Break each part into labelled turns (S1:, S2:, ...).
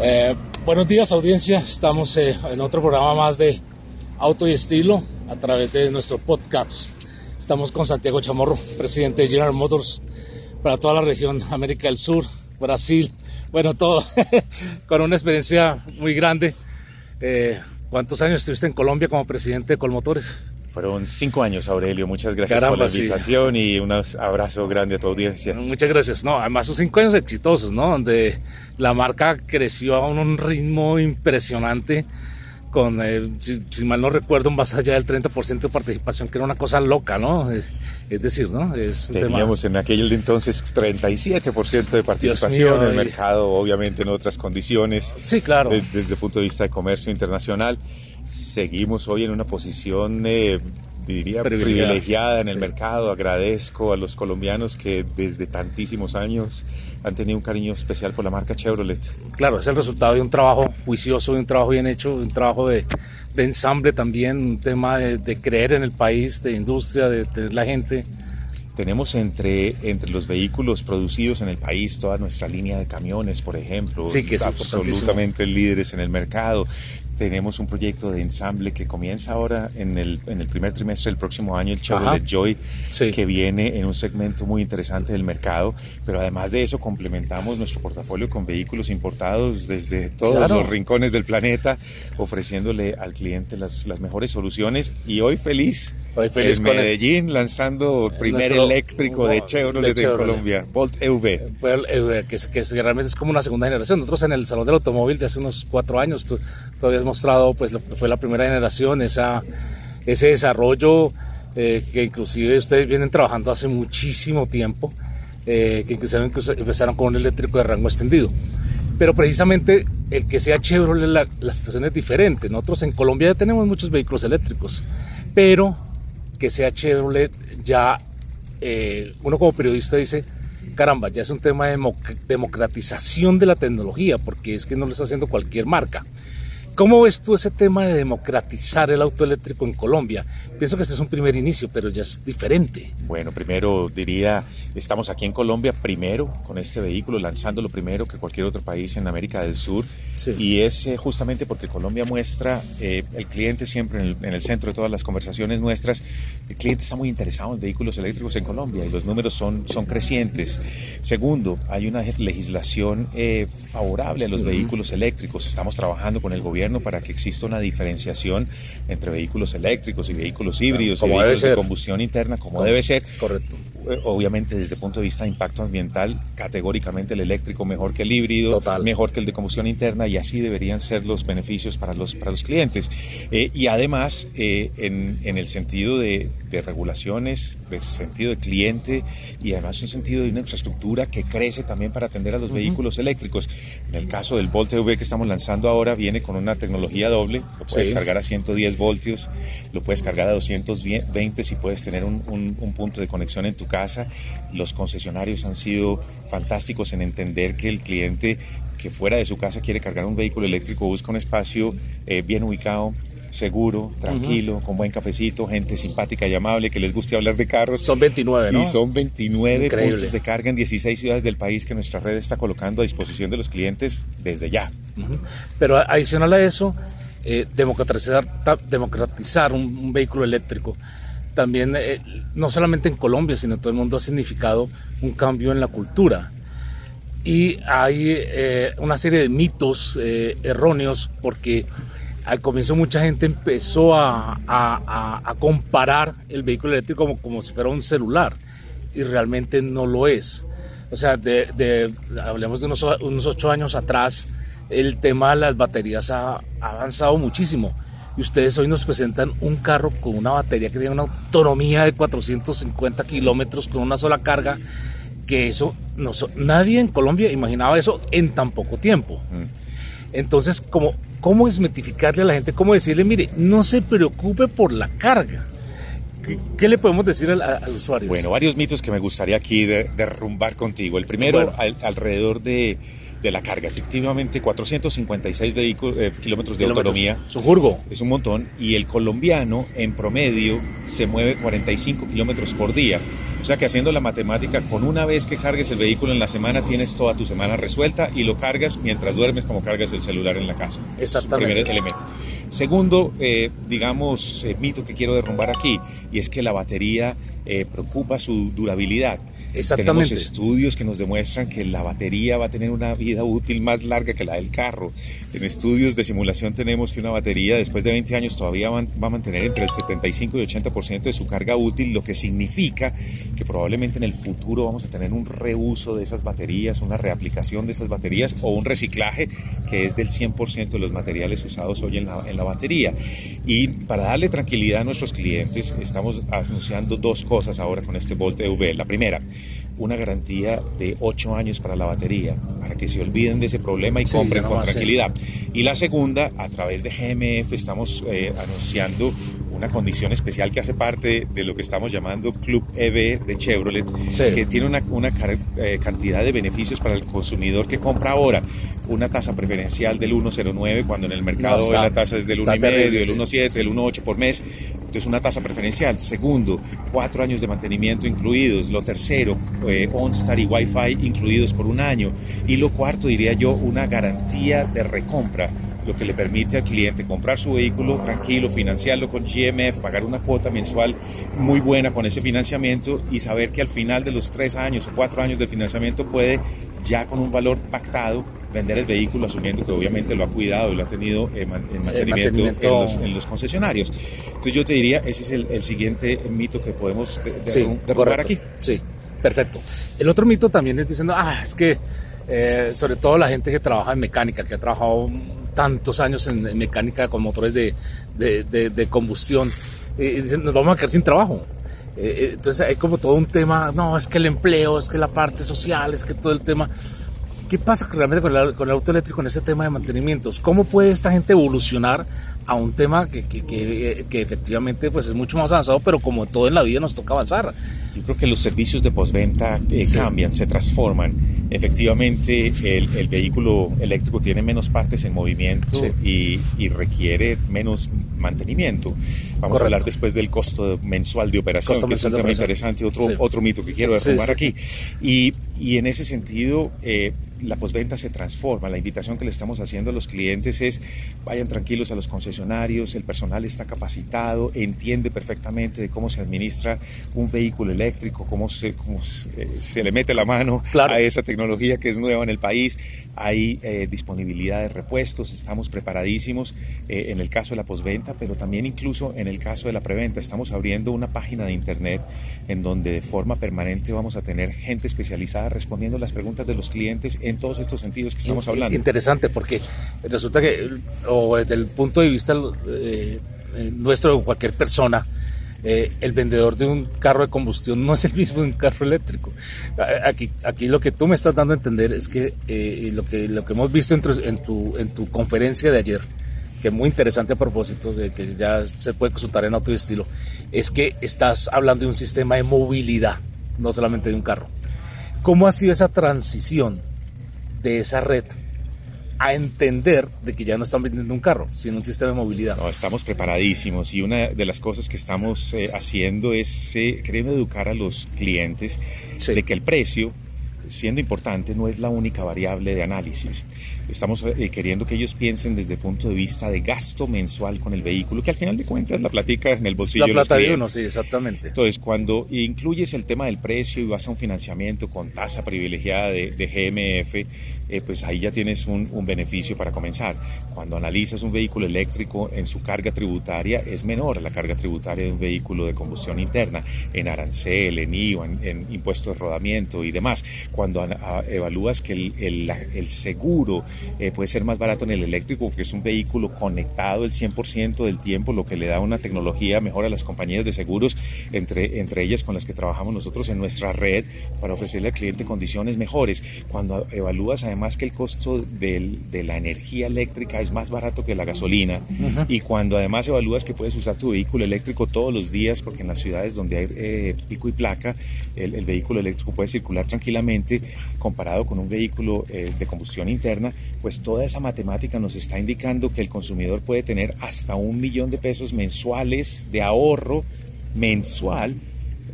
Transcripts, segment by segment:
S1: Eh, buenos días audiencia, estamos eh, en otro programa más de Auto y Estilo a través de nuestro podcast. Estamos con Santiago Chamorro, presidente de General Motors para toda la región América del Sur, Brasil, bueno, todo, con una experiencia muy grande. Eh, ¿Cuántos años estuviste en Colombia como presidente de Colmotores?
S2: Fueron cinco años, Aurelio. Muchas gracias por la invitación y un abrazo grande a tu audiencia.
S1: Muchas gracias. No, además son cinco años exitosos, ¿no? Donde la marca creció a un ritmo impresionante con, eh, si, mal no recuerdo, más allá del 30% de participación, que era una cosa loca, ¿no? Eh, es decir, ¿no? Es
S2: Teníamos en aquel entonces 37% de participación en el mercado, obviamente en otras condiciones.
S1: Sí, claro.
S2: desde el punto de vista de comercio internacional. Seguimos hoy en una posición eh, diría, privilegiada, en el mercado. Agradezco a los colombianos que desde tantísimos años han tenido un cariño especial por la marca Chevrolet.
S1: Claro, es el resultado de un trabajo juicioso, de un trabajo bien hecho, de un trabajo de, ensamble también, un tema de, creer en el país, de industria, de tener la gente.
S2: Tenemos entre, entre los vehículos producidos en el país toda nuestra línea de camiones, por ejemplo,
S1: sí, que es
S2: absolutamente líderes en el mercado tenemos un proyecto de ensamble que comienza ahora en el, en el primer trimestre del próximo año, el Chevrolet Joy, que viene en un segmento muy interesante del mercado, pero además de eso complementamos nuestro portafolio con vehículos importados desde todos los rincones del planeta, ofreciéndole al cliente las, las mejores soluciones. Y hoy feliz Estoy feliz en Medellín lanzando el primer eléctrico de Chevrolet de, Colombia, Volt EV.
S1: EV que, que, realmente es como una segunda generación. Nosotros en el Salón del Automóvil de hace unos cuatro años, tú, habías mostrado, pues fue la primera generación, esa, ese desarrollo eh, que inclusive ustedes vienen trabajando hace muchísimo tiempo, eh, que inclusive empezaron con un eléctrico de rango extendido. Pero precisamente el que sea Chevrolet, la, la situación es diferente. Nosotros en Colombia ya tenemos muchos vehículos eléctricos, pero que sea Chevrolet, ya eh, uno como periodista dice, caramba, ya es un tema de democratización de la tecnología, porque es que no lo está haciendo cualquier marca. ¿Cómo ves tú ese tema de democratizar el auto eléctrico en Colombia? Pienso que este es un primer inicio, pero ya es diferente.
S2: Bueno, primero diría, estamos aquí en Colombia primero con este vehículo, lanzándolo primero que cualquier otro país en América del Sur. Y es eh, justamente porque Colombia muestra, eh, el cliente siempre en el, centro de todas las conversaciones nuestras, el cliente está muy interesado en vehículos eléctricos en Colombia y los números son, son crecientes. Segundo, hay una legislación eh, favorable a los vehículos eléctricos. Estamos trabajando con el gobierno para que exista una diferenciación entre vehículos eléctricos y vehículos híbridos y vehículos de combustión interna, como debe ser.
S1: Correcto.
S2: Eh, obviamente desde el punto de vista de impacto ambiental, categóricamente el eléctrico mejor que el híbrido, mejor que el de combustión interna y así deberían ser los beneficios para los, para los clientes. Eh, y además, eh, en, en, el sentido de, de regulaciones, de sentido de cliente y además en sentido de una infraestructura que crece también para atender a los vehículos eléctricos. En el caso del Volt EV que estamos lanzando ahora, viene con una tecnología doble, lo puedes cargar a 110 voltios, lo puedes cargar a 220 si puedes tener un, un, un punto de conexión en tu casa. Los concesionarios han sido fantásticos en entender que el cliente que fuera de su casa quiere cargar un vehículo eléctrico busca un espacio eh, bien ubicado, seguro, tranquilo, con buen cafecito, gente simpática y amable que les guste hablar de carros.
S1: Son 29, ¿no?
S2: Y son 29 puntos de carga en 16 ciudades del país que nuestra red está colocando a disposición de los clientes desde ya.
S1: Pero adicional a eso, eh, democratizar, democratizar un, vehículo eléctrico también, eh, no solamente en Colombia, sino en todo el mundo ha significado un cambio en la cultura. Y hay eh, una serie de mitos eh, erróneos porque al comienzo mucha gente empezó a, a, comparar el vehículo eléctrico como, como, si fuera un celular y realmente no lo es. O sea, de, hablemos de unos, unos ocho años atrás, el tema de las baterías ha, ha avanzado muchísimo y ustedes hoy nos presentan un carro con una batería que tiene una autonomía de 450 kilómetros con una sola carga, que eso, no, nadie en Colombia imaginaba eso en tan poco tiempo. Mm. Entonces, ¿cómo, ¿cómo desmitificarle a la gente? ¿Cómo decirle, mire, no se preocupe por la carga? ¿Qué, le podemos decir al, usuario?
S2: Bueno, varios mitos que me gustaría aquí derrumbar contigo. El primero, alrededor de de la carga. Efectivamente, 456 vehículos, eh, kilómetros de autonomía.
S1: Es un jurgo.
S2: Es un montón. Y el colombiano, en promedio, se mueve 45 kilómetros por día. O sea que haciendo la matemática, con una vez que cargues el vehículo en la semana, tienes toda tu semana resuelta y lo cargas mientras duermes como cargas el celular en la casa.
S1: Exactamente.
S2: Es primer elemento. Segundo, eh, digamos, eh, mito que quiero derrumbar aquí, y es que la batería preocupa su durabilidad.
S1: Exactamente.
S2: Tenemos estudios que nos demuestran que la batería va a tener una vida útil más larga que la del carro. En estudios de simulación tenemos que una batería después de 20 años todavía va a mantener entre el 75 y 80% de su carga útil, lo que significa que probablemente en el futuro vamos a tener un reuso de esas baterías, una reaplicación de esas baterías o un reciclaje que es del 100% de los materiales usados hoy en la, en la batería. Y para darle tranquilidad a nuestros clientes, estamos anunciando dos cosas ahora con este Volt EV. La primera, una garantía de 8 años para la batería, para que se olviden de ese problema y compren con tranquilidad. Y la segunda, a través de GMF estamos eh, anunciando una condición especial que hace parte de lo que estamos llamando Club EV de Chevrolet, que tiene una, una eh, cantidad de beneficios para el consumidor que compra ahora. Una tasa preferencial del 1,09 cuando en el mercado la tasa es del 1,5, del 1,7, del 1,8 por mes. Entonces una tasa preferencial. Segundo, cuatro años de mantenimiento incluidos. Lo tercero, eh, OnStar y Wi-Fi incluidos por un año. Y lo cuarto, diría yo, una garantía de recompra lo que le permite al cliente comprar su vehículo tranquilo, financiarlo con GMF, pagar una cuota mensual muy buena con ese financiamiento y saber que al final de los tres años o cuatro años de financiamiento puede ya con un valor pactado vender el vehículo asumiendo que obviamente lo ha cuidado y lo ha tenido en mantenimiento, En, los, concesionarios. Entonces yo te diría, ese es el, siguiente mito que podemos derrubar aquí.
S1: Sí, perfecto. El otro mito también es diciendo, ah, es que eh, sobre todo la gente que trabaja en mecánica, que ha trabajado tantos años en, mecánica con motores de, de, combustión, y dicen, nos vamos a quedar sin trabajo. Eh, eh, entonces hay como todo un tema, no, es que el empleo, es que la parte social, es que todo el tema. ¿Qué pasa realmente con el, con el auto eléctrico en ese tema de mantenimientos? ¿Cómo puede esta gente evolucionar a un tema que, que, que, efectivamente pues es mucho más avanzado, pero como todo en la vida nos toca avanzar?
S2: Yo creo que los servicios de postventa eh, cambian, se transforman. Efectivamente, el, el, vehículo eléctrico tiene menos partes en movimiento y, y, requiere menos mantenimiento. Vamos a hablar después del costo mensual de operación, que es un tema interesante, otro, otro mito que quiero derrumbar aquí. Y, y, en ese sentido, eh, la postventa se transforma. La invitación que le estamos haciendo a los clientes es vayan tranquilos a los concesionarios, el personal está capacitado, entiende perfectamente de cómo se administra un vehículo eléctrico, cómo se, cómo se, eh, le mete la mano a esa tecnología que es nueva en el país. Hay eh, disponibilidad de repuestos, estamos preparadísimos eh, en el caso de la postventa, pero también incluso en el caso de la preventa. Estamos abriendo una página de internet en donde de forma permanente vamos a tener gente especializada respondiendo las preguntas de los clientes en todos estos sentidos que estamos hablando.
S1: Interesante, porque resulta que, o desde el punto de vista eh, nuestro o cualquier persona, eh, el vendedor de un carro de combustión no es el mismo de un carro eléctrico. Aquí, aquí lo que tú me estás dando a entender es que eh, lo que lo que hemos visto en tu, en tu, en tu conferencia de ayer, que es muy interesante a propósito de que ya se puede consultar en y estilo, es que estás hablando de un sistema de movilidad, no solamente de un carro. ¿Cómo ha sido esa transición de esa red a entender de que ya no están vendiendo un carro, sino un sistema de movilidad.
S2: No, estamos preparadísimos y una de las cosas que estamos eh, haciendo es eh, queriendo educar a los clientes de que el precio siendo importante, no es la única variable de análisis. Estamos eh, queriendo que ellos piensen desde el punto de vista de gasto mensual con el vehículo, que al final de cuentas la platica en el bolsillo.
S1: La plata de uno, sí, exactamente.
S2: Entonces, cuando incluyes el tema del precio y vas a un financiamiento con tasa privilegiada de, GMF, eh, pues ahí ya tienes un, beneficio para comenzar. Cuando analizas un vehículo eléctrico en su carga tributaria, es menor la carga tributaria de un vehículo de combustión interna, en arancel, en IVA, en, en impuestos de rodamiento y demás cuando evalúas que el, el, seguro eh, puede ser más barato en el eléctrico porque es un vehículo conectado el 100% del tiempo, lo que le da una tecnología mejor a las compañías de seguros, entre, entre ellas con las que trabajamos nosotros en nuestra red para ofrecerle al cliente condiciones mejores. Cuando evalúas además que el costo del, de la energía eléctrica es más barato que la gasolina y cuando además evalúas que puedes usar tu vehículo eléctrico todos los días porque en las ciudades donde hay eh, pico y placa el, el vehículo eléctrico puede circular tranquilamente comparado con un vehículo eh, de combustión interna, pues toda esa matemática nos está indicando que el consumidor puede tener hasta un millón de pesos mensuales de ahorro mensual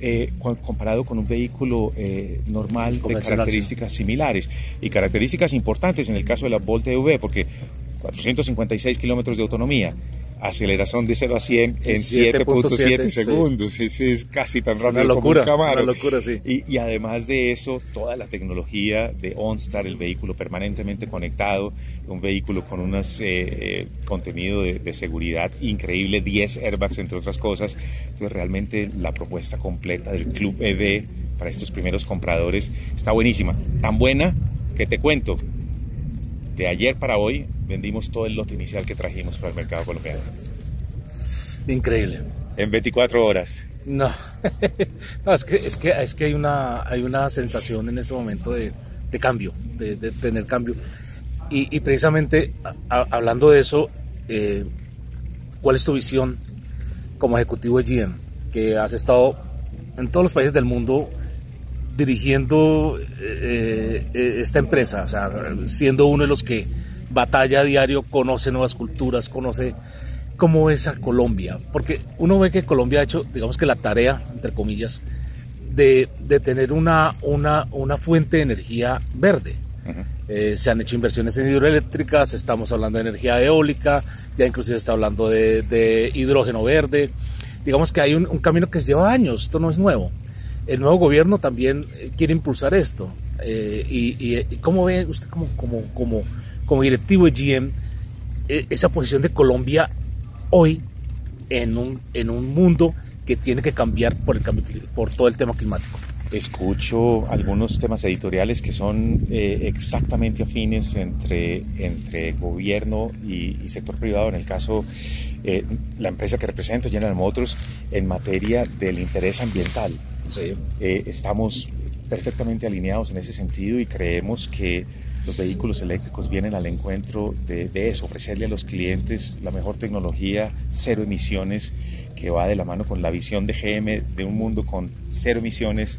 S2: eh, comparado con un vehículo eh, normal de características similares. Y características importantes en el caso de la Volt EV, porque 456 kilómetros de autonomía, aceleración de 0 a 100 en 7.7 segundos. Es, casi tan rápido
S1: locura,
S2: como un Camaro.
S1: Una locura, sí.
S2: y, además de eso, toda la tecnología de OnStar, el vehículo permanentemente conectado, un vehículo con un eh, eh, contenido de, seguridad increíble, 10 airbags entre otras cosas. Entonces realmente la propuesta completa del Club EV para estos primeros compradores está buenísima. Tan buena que te cuento, de ayer para hoy vendimos todo el lote inicial que trajimos para el mercado colombiano.
S1: Increíble.
S2: En 24 horas.
S1: No, es, que, es, que, es que hay una, hay una sensación en este momento de, de cambio, de, tener cambio. Y, precisamente hablando de eso, eh, ¿cuál es tu visión como ejecutivo de GM? Que has estado en todos los países del mundo dirigiendo eh, eh, esta empresa, o sea, siendo uno de los que batalla a diario, conoce nuevas culturas, conoce cómo es a Colombia, porque uno ve que Colombia ha hecho, digamos que la tarea, entre comillas, de, de tener una, una, una fuente de energía verde. Eh, se han hecho inversiones en hidroeléctricas, estamos hablando de energía eólica, ya inclusive está hablando de, de hidrógeno verde. Digamos que hay un, un, camino que lleva años, esto no es nuevo. El nuevo gobierno también eh, quiere impulsar esto. Eh, y, y, cómo ve usted como, como, como como directivo de GM e, esa posición de Colombia hoy en un, en un mundo que tiene que cambiar por, el cambio, por todo el tema climático?
S2: Escucho algunos temas editoriales que son eh, exactamente afines entre, entre gobierno y, sector privado. En el caso, eh, la empresa que represento, General Motors, en materia del interés ambiental.
S1: Sí.
S2: Eh, estamos perfectamente alineados en ese sentido y creemos que los vehículos eléctricos vienen al encuentro de, eso, ofrecerle a los clientes la mejor tecnología, cero emisiones, que va de la mano con la visión de GM de un mundo con cero emisiones,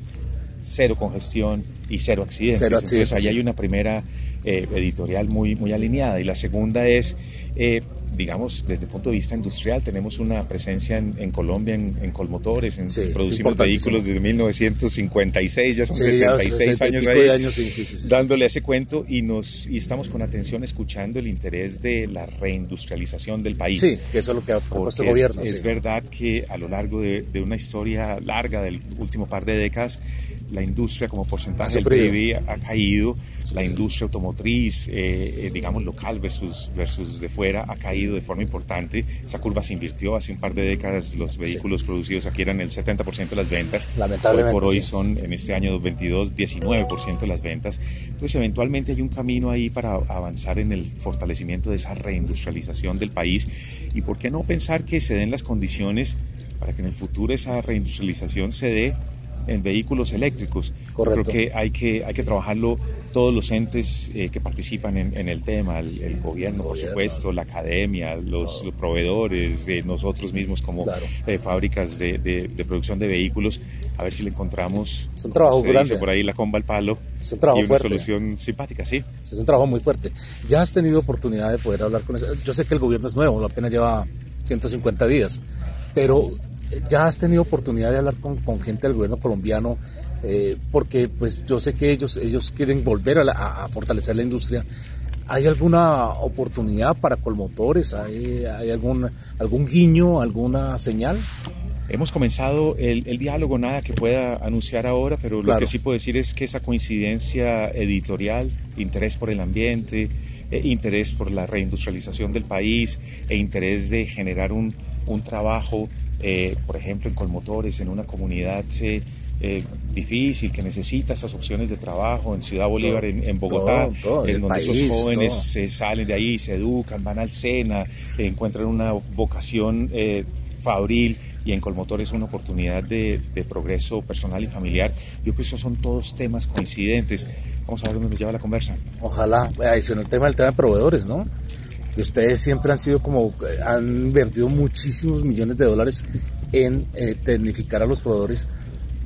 S2: cero congestión y cero accidentes. Entonces ahí hay una primera eh, editorial muy, muy alineada y la segunda es... Eh, digamos, desde el punto de vista industrial, tenemos una presencia en, Colombia en, Colmotores, en, producimos vehículos desde 1956, ya son 66 años ahí, dándole ese cuento y, nos, y estamos con atención escuchando el interés de la reindustrialización del país.
S1: Sí, que eso es lo que ha propuesto el gobierno.
S2: Es, verdad que a lo largo de, de una historia larga del último par de décadas, la industria como porcentaje del PIB ha caído, la industria automotriz, eh, eh, digamos, local versus, versus de fuera, ha caído de forma importante. Esa curva se invirtió hace un par de décadas, los vehículos producidos aquí eran el 70% de las ventas.
S1: Lamentablemente.
S2: Hoy por hoy son, en este año 2022, 19% de las ventas. Entonces, eventualmente hay un camino ahí para avanzar en el fortalecimiento de esa reindustrialización del país. ¿Y por qué no pensar que se den las condiciones para que en el futuro esa reindustrialización se dé en vehículos eléctricos.
S1: Correcto.
S2: Creo que hay que, hay que trabajarlo todos los entes eh, que participan en, el tema, el, gobierno, por supuesto, la academia, los, proveedores, nosotros mismos como eh, fábricas de, producción de vehículos, a ver si le encontramos,
S1: es un trabajo grande.
S2: por ahí la comba al palo
S1: es un trabajo
S2: y una solución simpática, sí.
S1: Es un trabajo muy fuerte. Ya has tenido oportunidad de poder hablar con eso. Yo sé que el gobierno es nuevo, apenas lleva 150 días, pero ya has tenido oportunidad de hablar con, gente del gobierno colombiano, eh, porque pues yo sé que ellos, ellos quieren volver a, fortalecer la industria. ¿Hay alguna oportunidad para colmotores? ¿Hay, hay algún, algún guiño, alguna señal?
S2: Hemos comenzado el, diálogo, nada que pueda anunciar ahora, pero lo que sí puedo decir es que esa coincidencia editorial, interés por el ambiente, eh, interés por la reindustrialización del país e interés de generar un, un trabajo eh, por ejemplo, en Colmotores, en una comunidad eh, difícil que necesita esas opciones de trabajo, en Ciudad Bolívar, en, Bogotá, en donde esos jóvenes se salen de ahí, se educan, van al SENA, encuentran una vocación eh, fabril y en Colmotores una oportunidad de, progreso personal y familiar. Yo creo que esos son todos temas coincidentes. Vamos a ver dónde nos lleva la conversa.
S1: Ojalá, adicional el tema del tema de proveedores, ¿no? ustedes siempre han sido como, han invertido muchísimos millones de dólares en eh, tecnificar a los proveedores,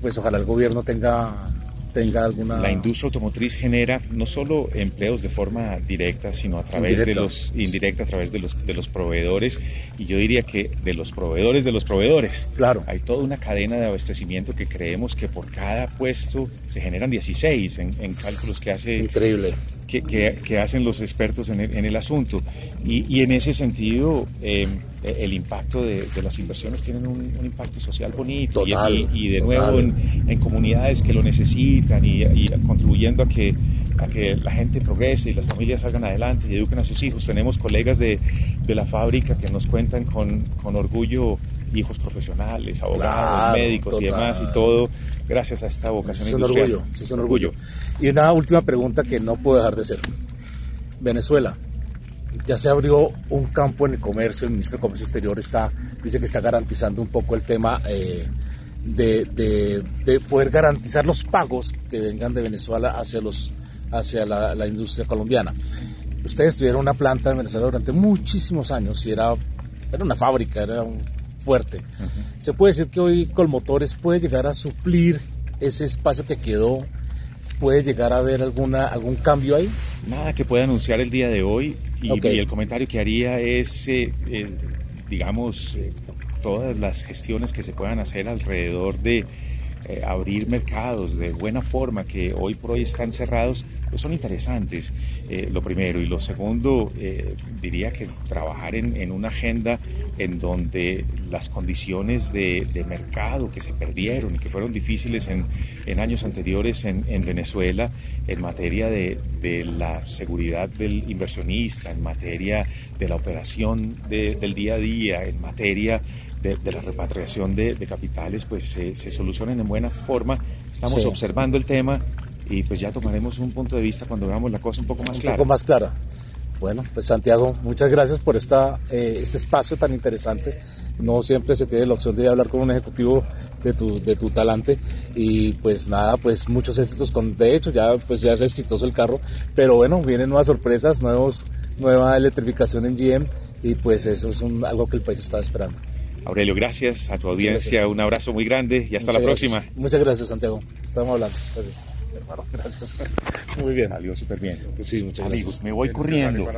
S1: pues ojalá el gobierno tenga tenga alguna...
S2: La industria automotriz genera no solo empleos de forma directa, sino a través de los... indirecta, a través de los, de los proveedores, y yo diría que de los proveedores de los proveedores.
S1: Claro.
S2: Hay toda una cadena de abastecimiento que creemos que por cada puesto se generan 16 en, en cálculos que hace...
S1: Increíble
S2: que, hacen los expertos en el, asunto. Y, en ese sentido, eh, el impacto de, las inversiones tienen un, impacto social bonito y, de nuevo en, comunidades que lo necesitan y, contribuyendo a que, a que la gente progrese y las familias salgan adelante y eduquen a sus hijos. Tenemos colegas de, la fábrica que nos cuentan con, con orgullo hijos profesionales, abogados, médicos y demás, y todo gracias a esta vocación
S1: es un orgullo, es un orgullo. Y una última pregunta que no puedo dejar de hacer. Venezuela, ya se abrió un campo en el comercio, el ministro de Comercio Exterior está, dice que está garantizando un poco el tema eh, de, de, poder garantizar los pagos que vengan de Venezuela hacia, los, hacia la, la industria colombiana. Ustedes tuvieron una planta en Venezuela durante muchísimos años y era, era una fábrica, era un fuerte. Se puede decir que hoy Colmotores puede llegar a suplir ese espacio que quedó, puede llegar a haber alguna, algún cambio ahí.
S2: Nada que pueda anunciar el día de hoy y, el comentario que haría es, eh, eh, digamos, eh, todas las gestiones que se puedan hacer alrededor de abrir mercados de buena forma que hoy por hoy están cerrados pues son interesantes, eh, lo primero. Y lo segundo, eh, diría que trabajar en, una agenda en donde las condiciones de, mercado que se perdieron y que fueron difíciles en, años anteriores en, Venezuela, en materia de, la seguridad del inversionista, en materia de la operación del día a día, en materia de, la repatriación de, capitales, pues se, solucionen en buena forma. Estamos observando el tema y pues ya tomaremos un punto de vista cuando veamos la cosa un poco más clara.
S1: Un poco más clara. Bueno, pues Santiago, muchas gracias por esta, eh, este espacio tan interesante. No siempre se tiene la opción de hablar con un ejecutivo de tu, de tu talante y pues nada, pues muchos éxitos con, de hecho ya pues ya es exitoso el carro, pero bueno, vienen nuevas sorpresas, nuevos, nueva electrificación en GM y pues eso es un, algo que el país está esperando.
S2: Aurelio, gracias a tu audiencia, un abrazo muy grande y hasta la próxima.
S1: Muchas gracias Santiago, estamos hablando. Gracias hermano. Gracias.
S2: Muy bien. Salió súper bien.
S1: Sí, muchas Amigos,
S2: me voy corriendo.